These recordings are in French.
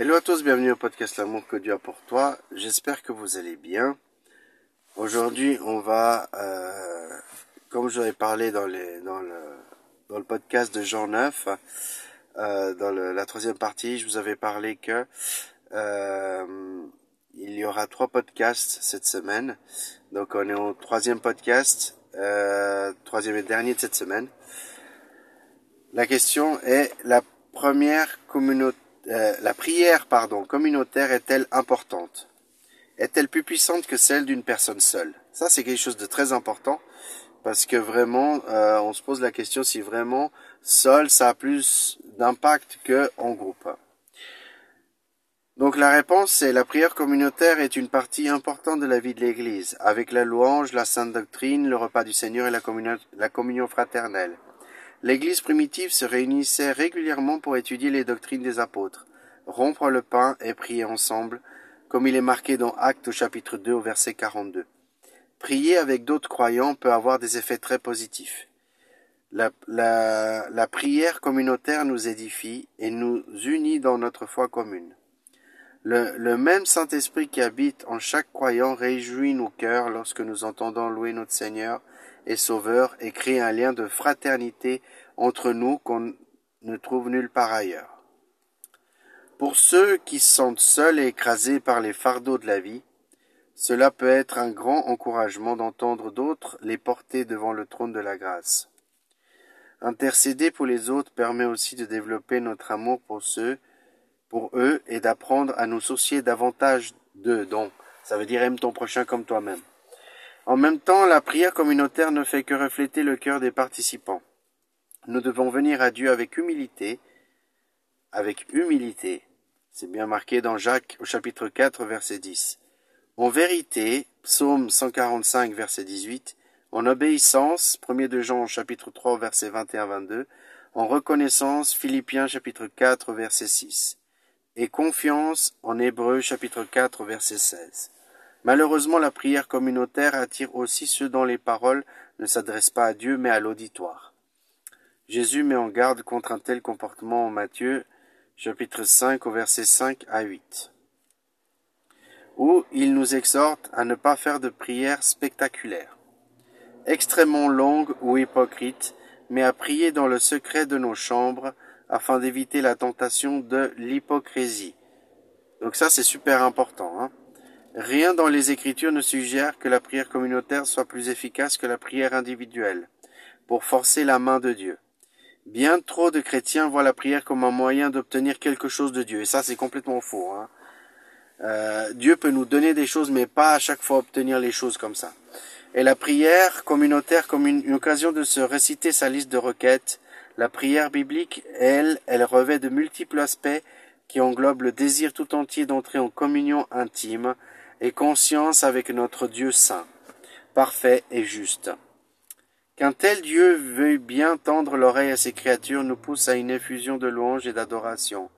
Hello à tous, bienvenue au podcast L'amour que Dieu a pour toi. J'espère que vous allez bien. Aujourd'hui, on va, euh, comme j'avais parlé dans, les, dans, le, dans le podcast de Jean 9, euh, dans la troisième partie, je vous avais parlé que euh, il y aura trois podcasts cette semaine. Donc on est au troisième podcast, euh, troisième et dernier de cette semaine. La question est la première communauté euh, la prière pardon, communautaire est-elle importante? Est-elle plus puissante que celle d'une personne seule? Ça, c'est quelque chose de très important parce que vraiment, euh, on se pose la question si vraiment seul, ça a plus d'impact que en groupe. Donc la réponse c'est la prière communautaire est une partie importante de la vie de l'Église, avec la louange, la sainte doctrine, le repas du Seigneur et la communion fraternelle. L'Église primitive se réunissait régulièrement pour étudier les doctrines des apôtres, rompre le pain et prier ensemble, comme il est marqué dans Actes au chapitre 2 au verset 42. Prier avec d'autres croyants peut avoir des effets très positifs. La, prière communautaire nous édifie et nous unit dans notre foi commune. Le, le même Saint-Esprit qui habite en chaque croyant réjouit nos cœurs lorsque nous entendons louer notre Seigneur et Sauveur et crée un lien de fraternité entre nous qu'on ne trouve nulle part ailleurs. Pour ceux qui se sentent seuls et écrasés par les fardeaux de la vie, cela peut être un grand encouragement d'entendre d'autres les porter devant le trône de la grâce. Intercéder pour les autres permet aussi de développer notre amour pour ceux, pour eux, et d'apprendre à nous soucier davantage d'eux. Donc, ça veut dire aime ton prochain comme toi-même. En même temps, la prière communautaire ne fait que refléter le cœur des participants. Nous devons venir à Dieu avec humilité, avec humilité. C'est bien marqué dans Jacques au chapitre 4 verset 10. En vérité, psaume 145 verset 18, en obéissance, 1 de Jean chapitre 3 verset 21-22, en reconnaissance, Philippiens chapitre 4 verset 6, et confiance en Hébreu chapitre 4 verset 16. Malheureusement, la prière communautaire attire aussi ceux dont les paroles ne s'adressent pas à Dieu mais à l'auditoire. Jésus met en garde contre un tel comportement en Matthieu chapitre 5 au verset 5 à 8 où il nous exhorte à ne pas faire de prières spectaculaires, extrêmement longues ou hypocrites, mais à prier dans le secret de nos chambres afin d'éviter la tentation de l'hypocrisie. Donc ça c'est super important. Hein Rien dans les Écritures ne suggère que la prière communautaire soit plus efficace que la prière individuelle, pour forcer la main de Dieu. Bien trop de chrétiens voient la prière comme un moyen d'obtenir quelque chose de Dieu, et ça c'est complètement faux. Hein. Euh, Dieu peut nous donner des choses, mais pas à chaque fois obtenir les choses comme ça. Et la prière communautaire comme une, une occasion de se réciter sa liste de requêtes, la prière biblique, elle, elle revêt de multiples aspects qui englobent le désir tout entier d'entrer en communion intime, et conscience avec notre Dieu saint, parfait et juste. Qu'un tel Dieu veuille bien tendre l'oreille à ses créatures nous pousse à une effusion de louange et d'adoration.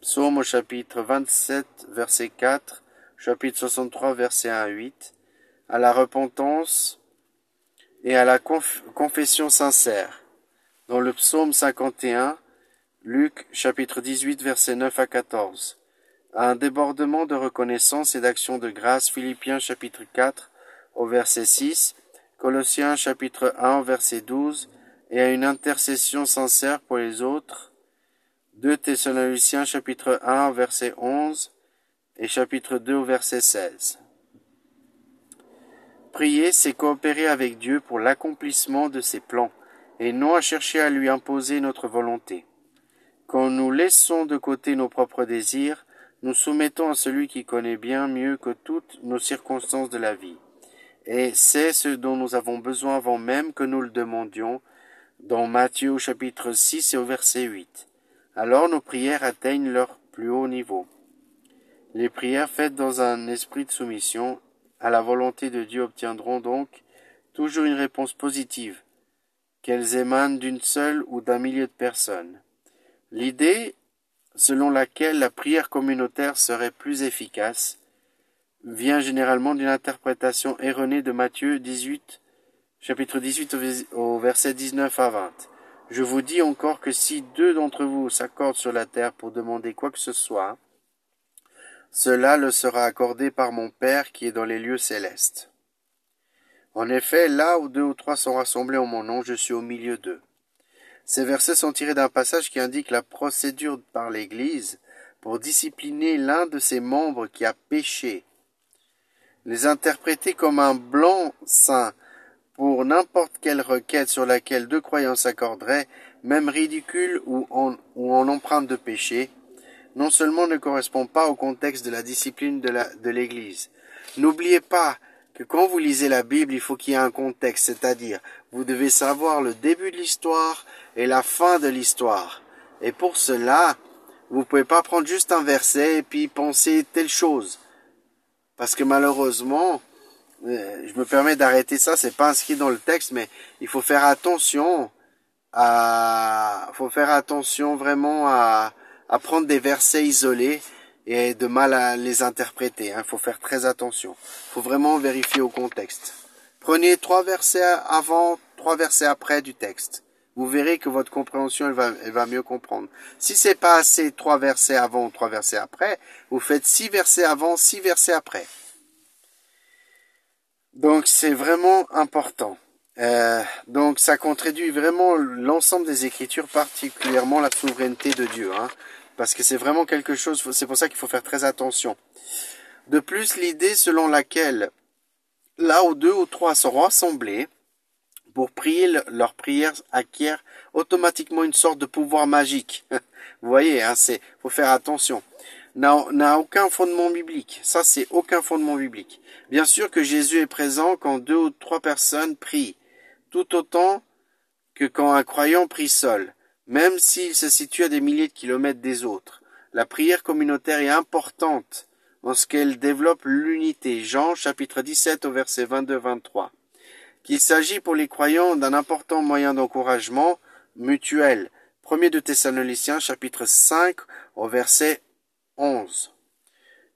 Psaume au chapitre 27, verset 4, chapitre 63, verset 1 à 8, à la repentance et à la confession sincère. Dans le psaume 51, Luc chapitre 18, verset 9 à 14 à un débordement de reconnaissance et d'action de grâce, Philippiens chapitre 4 au verset 6, Colossiens chapitre 1 au verset 12, et à une intercession sincère pour les autres, 2 Thessaloniciens chapitre 1 au verset 11 et chapitre 2 au verset 16. Prier, c'est coopérer avec Dieu pour l'accomplissement de ses plans, et non à chercher à lui imposer notre volonté. Quand nous laissons de côté nos propres désirs, nous soumettons à celui qui connaît bien mieux que toutes nos circonstances de la vie. Et c'est ce dont nous avons besoin avant même que nous le demandions, dans Matthieu chapitre 6 et au verset 8. Alors nos prières atteignent leur plus haut niveau. Les prières faites dans un esprit de soumission à la volonté de Dieu obtiendront donc toujours une réponse positive, qu'elles émanent d'une seule ou d'un millier de personnes. L'idée selon laquelle la prière communautaire serait plus efficace, vient généralement d'une interprétation erronée de Matthieu 18, chapitre 18 au verset 19 à 20. Je vous dis encore que si deux d'entre vous s'accordent sur la terre pour demander quoi que ce soit, cela le sera accordé par mon Père qui est dans les lieux célestes. En effet, là où deux ou trois sont rassemblés en mon nom, je suis au milieu d'eux. Ces versets sont tirés d'un passage qui indique la procédure par l'Église pour discipliner l'un de ses membres qui a péché. Les interpréter comme un blanc saint pour n'importe quelle requête sur laquelle deux croyants s'accorderaient, même ridicule ou en, ou en empreinte de péché, non seulement ne correspond pas au contexte de la discipline de l'Église. N'oubliez pas que quand vous lisez la Bible, il faut qu'il y ait un contexte, c'est-à-dire vous devez savoir le début de l'histoire et la fin de l'histoire. Et pour cela, vous pouvez pas prendre juste un verset et puis penser telle chose. Parce que malheureusement, euh, je me permets d'arrêter ça, c'est pas inscrit dans le texte, mais il faut faire attention à, faut faire attention vraiment à, à prendre des versets isolés et de mal à les interpréter. Il hein. faut faire très attention. Il faut vraiment vérifier au contexte. Prenez trois versets avant, trois versets après du texte. Vous verrez que votre compréhension elle va, mieux comprendre. Si c'est pas assez trois versets avant, trois versets après, vous faites six versets avant, six versets après. Donc c'est vraiment important. Euh, donc ça contredit vraiment l'ensemble des Écritures, particulièrement la souveraineté de Dieu. Hein parce que c'est vraiment quelque chose, c'est pour ça qu'il faut faire très attention. De plus, l'idée selon laquelle là où deux ou trois sont rassemblés pour prier, leur prière acquiert automatiquement une sorte de pouvoir magique. Vous voyez, hein, c'est faut faire attention. N'a aucun fondement biblique. Ça, c'est aucun fondement biblique. Bien sûr que Jésus est présent quand deux ou trois personnes prient, tout autant que quand un croyant prie seul même s'il se situe à des milliers de kilomètres des autres. La prière communautaire est importante en ce qu'elle développe l'unité. Jean chapitre 17 au verset 22-23. Qu'il s'agit pour les croyants d'un important moyen d'encouragement mutuel. Premier de Thessaloniciens chapitre 5 au verset 11.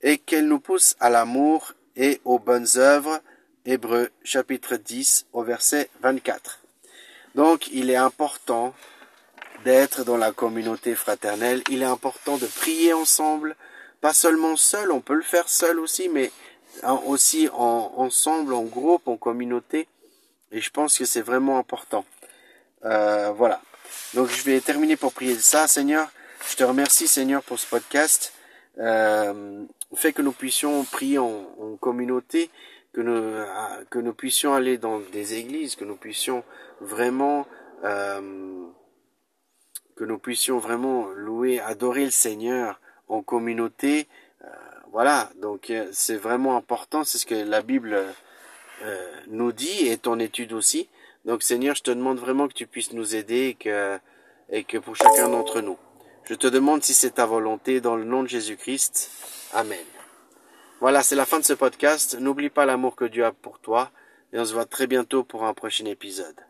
Et qu'elle nous pousse à l'amour et aux bonnes œuvres. Hébreux chapitre 10 au verset 24. Donc il est important d'être dans la communauté fraternelle. Il est important de prier ensemble, pas seulement seul, on peut le faire seul aussi, mais aussi en, ensemble, en groupe, en communauté. Et je pense que c'est vraiment important. Euh, voilà. Donc je vais terminer pour prier de ça, Seigneur. Je te remercie, Seigneur, pour ce podcast. Euh, fait que nous puissions prier en, communauté, que nous, que nous puissions aller dans des églises, que nous puissions vraiment euh, que nous puissions vraiment louer, adorer le Seigneur en communauté. Euh, voilà, donc euh, c'est vraiment important, c'est ce que la Bible euh, nous dit et ton étude aussi. Donc Seigneur, je te demande vraiment que tu puisses nous aider et que, et que pour chacun d'entre nous. Je te demande si c'est ta volonté dans le nom de Jésus-Christ. Amen. Voilà, c'est la fin de ce podcast. N'oublie pas l'amour que Dieu a pour toi et on se voit très bientôt pour un prochain épisode.